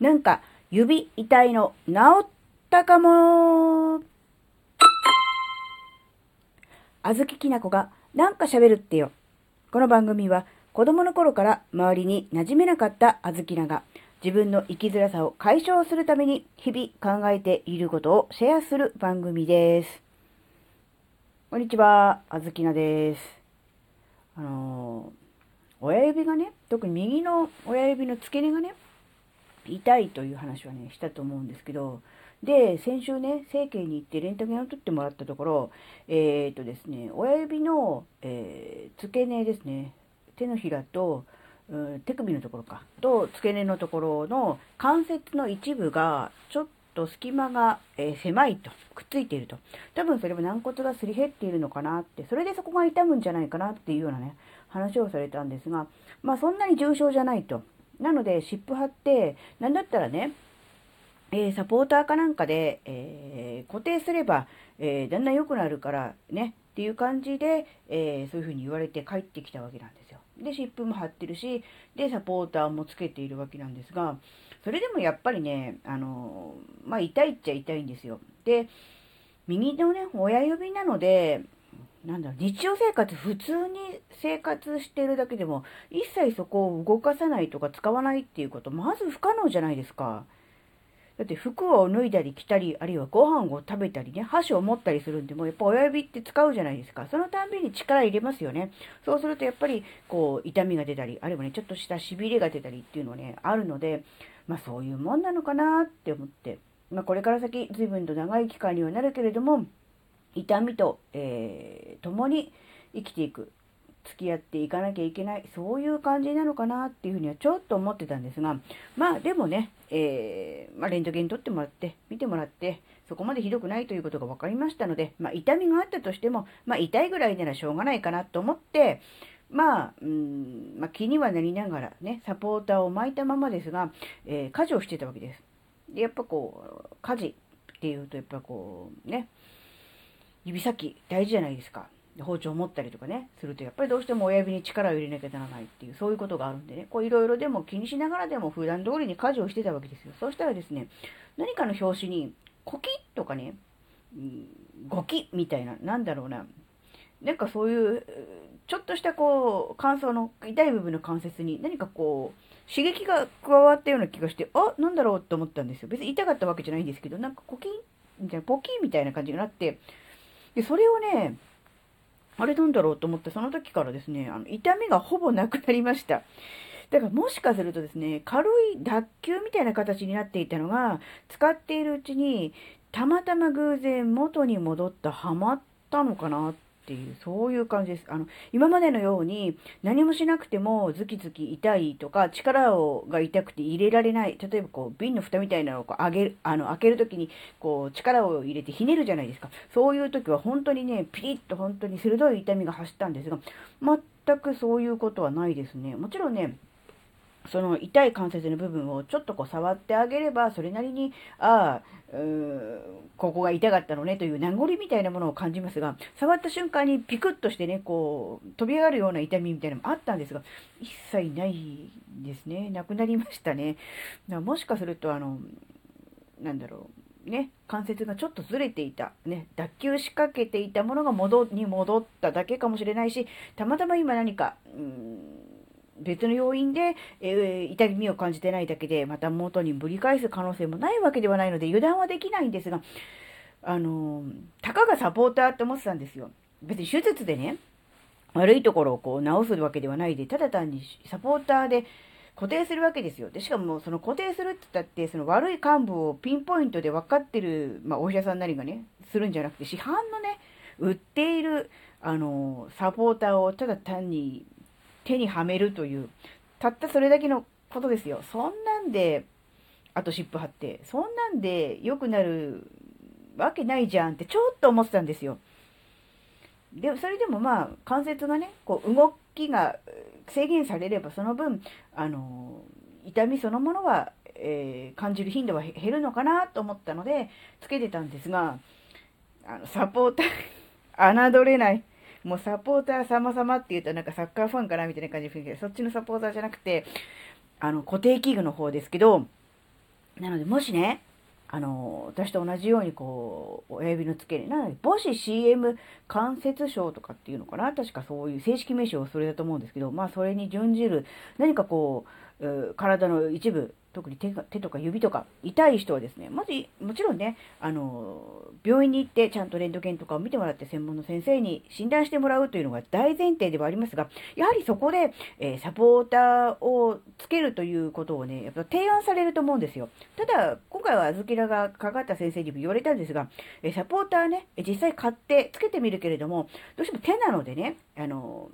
なんか指痛いの治ったかもあずききなこがなんか喋るってよ。この番組は子供の頃から周りに馴染めなかったあずきなが自分の生きづらさを解消するために日々考えていることをシェアする番組です。こんにちは、あずきなです。あのー親指がね、特に右の親指の付け根がね、痛いという話はね、したと思うんですけど、で、先週ね、整形に行ってレントゲンを取ってもらったところ、えっ、とですね、親指の、えー付け根ですね、手のひらと、うん手首のところか、と付け根のところの関節の一部が、ちょっと隙間が、えー狭いと、くっついていると。多分それは軟骨がすり減っているのかなって、それでそこが痛むんじゃないかなっていうようなね、話をされたんですが、まあそんなに重症じゃないと。なので、湿布貼って、なんだったらね、えーサポーターかなんかで、えー固定すれば、えーだんだん良くなるからね、っていう感じで、えそういうふうに言われて帰ってきたわけなんですよ。で、湿布も貼ってるし、で、サポーターもつけているわけなんですが、それでもやっぱりね、あのまあ、痛いっちゃ痛いんですよ。で、右のね、親指なので、なんだろう、日常生活、普通に生活してるだけでも、一切そこを動かさないとか使わないっていうこと、まず不可能じゃないですか。だって服を脱いだり着たり、あるいはご飯を食べたりね、箸を持ったりするんでも、やっぱ親指って使うじゃないですか。そのたんびに力入れますよね。そうするとやっぱり、こう、痛みが出たり、あるいはね、ちょっとした痺れが出たりっていうのはね、あるので、まあそういうもんなのかなって思って、まあこれから先、随分と長い期間にはなるけれども、痛みと、えー共に生きていく。付き合っていかなきゃいけない、そういう感じなのかなっていうふうにはちょっと思ってたんですが、まあでもね、えーまあ、レントゲン取ってもらって、見てもらって、そこまでひどくないということが分かりましたので、まあ痛みがあったとしても、まあ痛いぐらいならしょうがないかなと思って、まあ、うん、ま気にはなりながらね、サポーターを巻いたままですが、えー家事をしてたわけです。で、やっぱこう、家事っていうと、やっぱこう、ね、指先大事じゃないですか。包丁持ったりとかね、するとやっぱりどうしても親指に力を入れなきゃならないっていう、そういうことがあるんでね、こういろいろでも気にしながらでも普段通りに家事をしてたわけですよ。そうしたらですね、何かの表紙に、コキとかね、うんゴキみたいな、なんだろうな、なんかそういう、ちょっとしたこう、乾燥の、痛い部分の関節に何かこう、刺激が加わったような気がして、あ、なんだろうと思ったんですよ。別に痛かったわけじゃないんですけど、なんかコキみたいな、ポキみたいな感じになって、で、それをね、あれなんだろうと思って、その時からですね、あの痛みがほぼなくなりました。だからもしかするとですね、軽い脱臼みたいな形になっていたのが、使っているうちに、たまたま偶然元に戻った、はまったのかなってていう、そういう感じです。あの、今までのように何もしなくてもズキズキ痛いとか、力をが痛くて入れられない。例えばこう、瓶の蓋みたいなのをこう上げる、あの、開けるときに、こう、力を入れてひねるじゃないですか。そういう時は本当にね、ピリッと本当に鋭い痛みが走ったんですが、全くそういうことはないですね。もちろんね、その痛い関節の部分をちょっとこう触ってあげれば、それなりに、ああ、ここが痛かったのねという名残みたいなものを感じますが、触った瞬間にピクッとしてね、こう、飛び上がるような痛みみたいなのもあったんですが、一切ないですね。なくなりましたね。だからもしかすると、あの、なんだろう。ね、関節がちょっとずれていた、ね、脱臼しかけていたものが戻に戻っただけかもしれないし、たまたま今何か、うん別の要因で、えー痛みを感じてないだけで、また元にぶり返す可能性もないわけではないので、油断はできないんですが、あのーたかがサポーターって思ってたんですよ。別に手術でね、悪いところをこう直すわけではないで、ただ単にサポーターで固定するわけですよ。で、しかもその固定するって言ったって、その悪い幹部をピンポイントで分かってる、まあ、お医者さんなりがね、するんじゃなくて、市販のね、売っている、あのーサポーターをただ単に手にはめるという、たったそれだけのことですよ。そんなんで、あと湿布貼って、そんなんで良くなるわけないじゃんってちょっと思ってたんですよ。で、それでもまあ、関節がね、こう、動きが制限されれば、その分、あの痛みそのものは、えー感じる頻度は減るのかなと思ったので、つけてたんですが、あの、サポーター、侮れない。もうサポーター様々って言うとなんかサッカーファンかなみたいな感じで雰囲気で、そっちのサポーターじゃなくて、あの、固定器具の方ですけど、なので、もしね、あの、私と同じようにこう、親指の付け根、なので、母子 CM 関節症とかっていうのかな確かそういう正式名称はそれだと思うんですけど、まあそれに準じる何かこう、体の一部、特に手が手とか指とか痛い人はですね、まず、もちろんね、あの、病院に行ってちゃんとレントゲンとかを見てもらって専門の先生に診断してもらうというのが大前提ではありますが、やはりそこで、えー、サポーターをつけるということをね、やっぱ提案されると思うんですよ。ただ、今回はあずきらがかかった先生にも言われたんですが、え、サポーターね、実際買ってつけてみるけれども、どうしても手なのでね、あの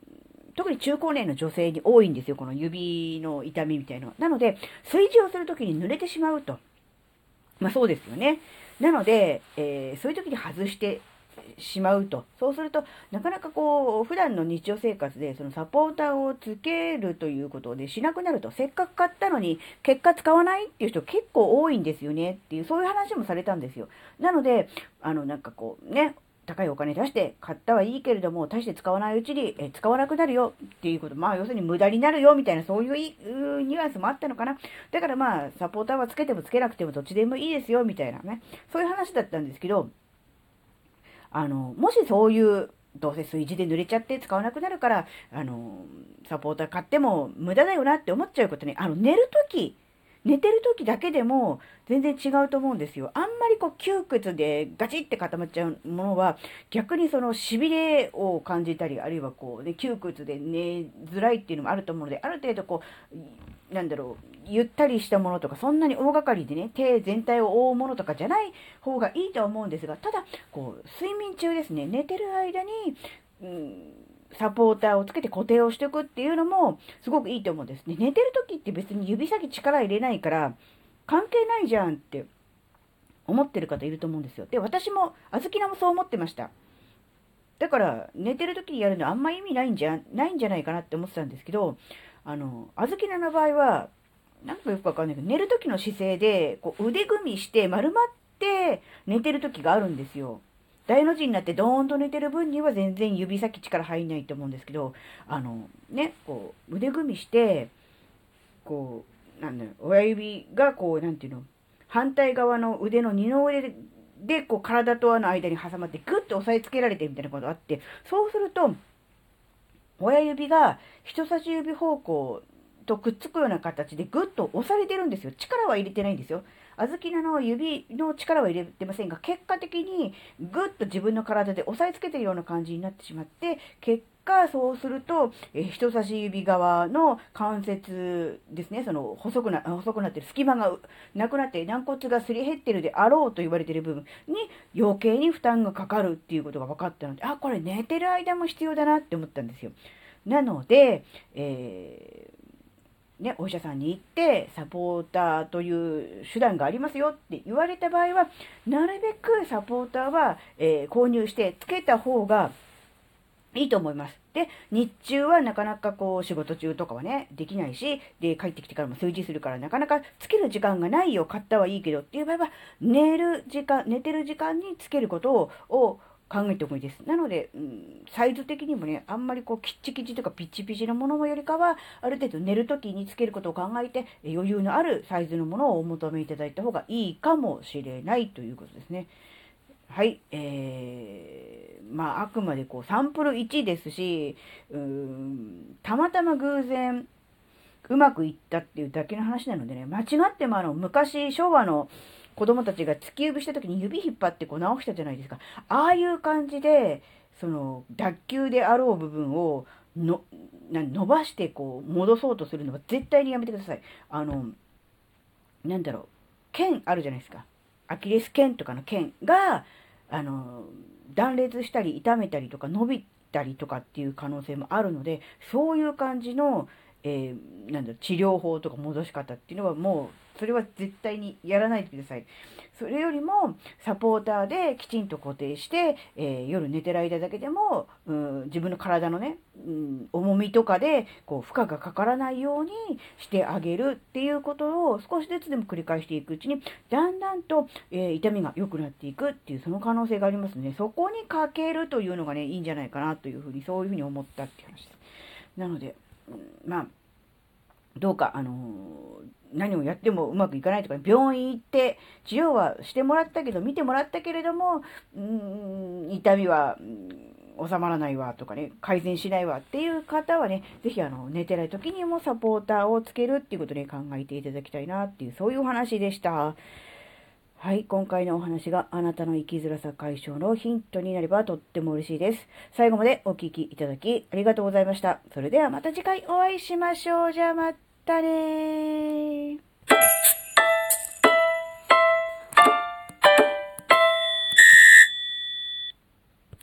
特に中高年の女性に多いんですよ、この指の痛みみたいなのは。なので、炊事をするときに濡れてしまうと。まあそうですよね。なので、えー、そういう時に外してしまうと。そうすると、なかなかこう、普段の日常生活で、そのサポーターをつけるということでしなくなると、せっかく買ったのに、結果使わないっていう人結構多いんですよねっていう、そういう話もされたんですよ。なので、あの、なんかこう、ね、高いお金出して買ったはいいけれども、大して使わないうちに、え使わなくなるよっていうこと。まあ、要するに無駄になるよみたいな、そういうニュアンスもあったのかな。だからまあ、サポーターはつけてもつけなくてもどっちでもいいですよみたいなね。そういう話だったんですけど、あの、もしそういう、どうせ水地で濡れちゃって使わなくなるから、あの、サポーター買っても無駄だよなって思っちゃうことね、あの、寝るとき、寝てる時だけでも全然違うと思うんですよ。あんまりこう窮屈でガチって固まっちゃうものは逆にその痺れを感じたり、あるいはこうね、窮屈で寝づらいっていうのもあると思うので、ある程度こう、なんだろう、ゆったりしたものとか、そんなに大掛かりでね、手全体を覆うものとかじゃない方がいいと思うんですが、ただ、こう、睡眠中ですね、寝てる間に、うんサポーターをつけて固定をしておくっていうのもすごくいいと思うんですね。寝てる時って別に指先力入れないから関係ないじゃんって思ってる方いると思うんですよ。で、私も、あずきなもそう思ってました。だから、寝てる時にやるのあんま意味ないんじゃ、ないんじゃないかなって思ってたんですけど、あの、あずきなの場合は、なんかよくわかんないけど、寝る時の姿勢で、こう腕組みして丸まって寝てる時があるんですよ。大の字になってドーンと寝てる分には全然指先力入んないと思うんですけど、あの、ね、こう、腕組みして、こう、なんだろう、親指がこう、なんていうの、反対側の腕の二の腕で、こう、体とあの間に挟まって、グッと押さえつけられてみたいなことあって、そうすると、親指が人差し指方向とくっつくような形でグッと押されてるんですよ。力は入れてないんですよ。小豆菜の指の力は入れてませんが、結果的にぐっと自分の体で押さえつけてるような感じになってしまって、結果、そうすると、え、人差し指側の関節ですね、その細くな、細くなってる隙間がなくなって軟骨がすり減ってるであろうと言われている部分に余計に負担がかかるっていうことが分かったので、あ、これ寝てる間も必要だなって思ったんですよ。なので、えーね、お医者さんに行って、サポーターという手段がありますよって言われた場合は、なるべくサポーターは、えー、購入してつけた方がいいと思います。で、日中はなかなかこう仕事中とかはね、できないし、で、帰ってきてからも数字するからなかなかつける時間がないよ、買ったはいいけどっていう場合は、寝る時間、寝てる時間につけることを、を考えてもいいです。なので、うん、サイズ的にもね、あんまりこう、キッチキチとかピチピチのものよりかは、ある程度寝るときにつけることを考えて、余裕のあるサイズのものをお求めいただいた方がいいかもしれないということですね。はい、えー、まあ、あくまでこう、サンプル1ですし、うーん、たまたま偶然、うまくいったっていうだけの話なのでね、間違ってもあの、昔、昭和の、子供たちが突き指した時に指引っ張ってこう直したじゃないですか。ああいう感じで、その脱臼であろう部分をの伸ばしてこう戻そうとするのは絶対にやめてください。あの、なんだろう、剣あるじゃないですか。アキレス腱とかの腱が、あの、断裂したり痛めたりとか伸びたりとかっていう可能性もあるので、そういう感じの、えー、なんだ治療法とか戻し方っていうのはもうそれは絶対にやらないでください。それよりもサポーターできちんと固定して、えー、夜寝てる間だけでも、うん、自分の体のね、うん、重みとかでこう負荷がかからないようにしてあげるっていうことを少しずつでも繰り返していくうちにだんだんと、えー、痛みが良くなっていくっていうその可能性がありますのでそこにかけるというのがねいいんじゃないかなというふうにそういうふうに思ったっていう話です。なのでまあ、どうか、あの何をやってもうまくいかないとか、病院行って治療はしてもらったけど、見てもらったけれども、うん、痛みは、収まらないわとかね、改善しないわっていう方はね、ぜひあの、寝てない時にもサポーターをつけるっていうことで考えていただきたいなっていう、そういうお話でした。はい、今回のお話があなたの生きづらさ解消のヒントになればとっても嬉しいです。最後までお聴きいただきありがとうございました。それではまた次回お会いしましょう。じゃあまたねー。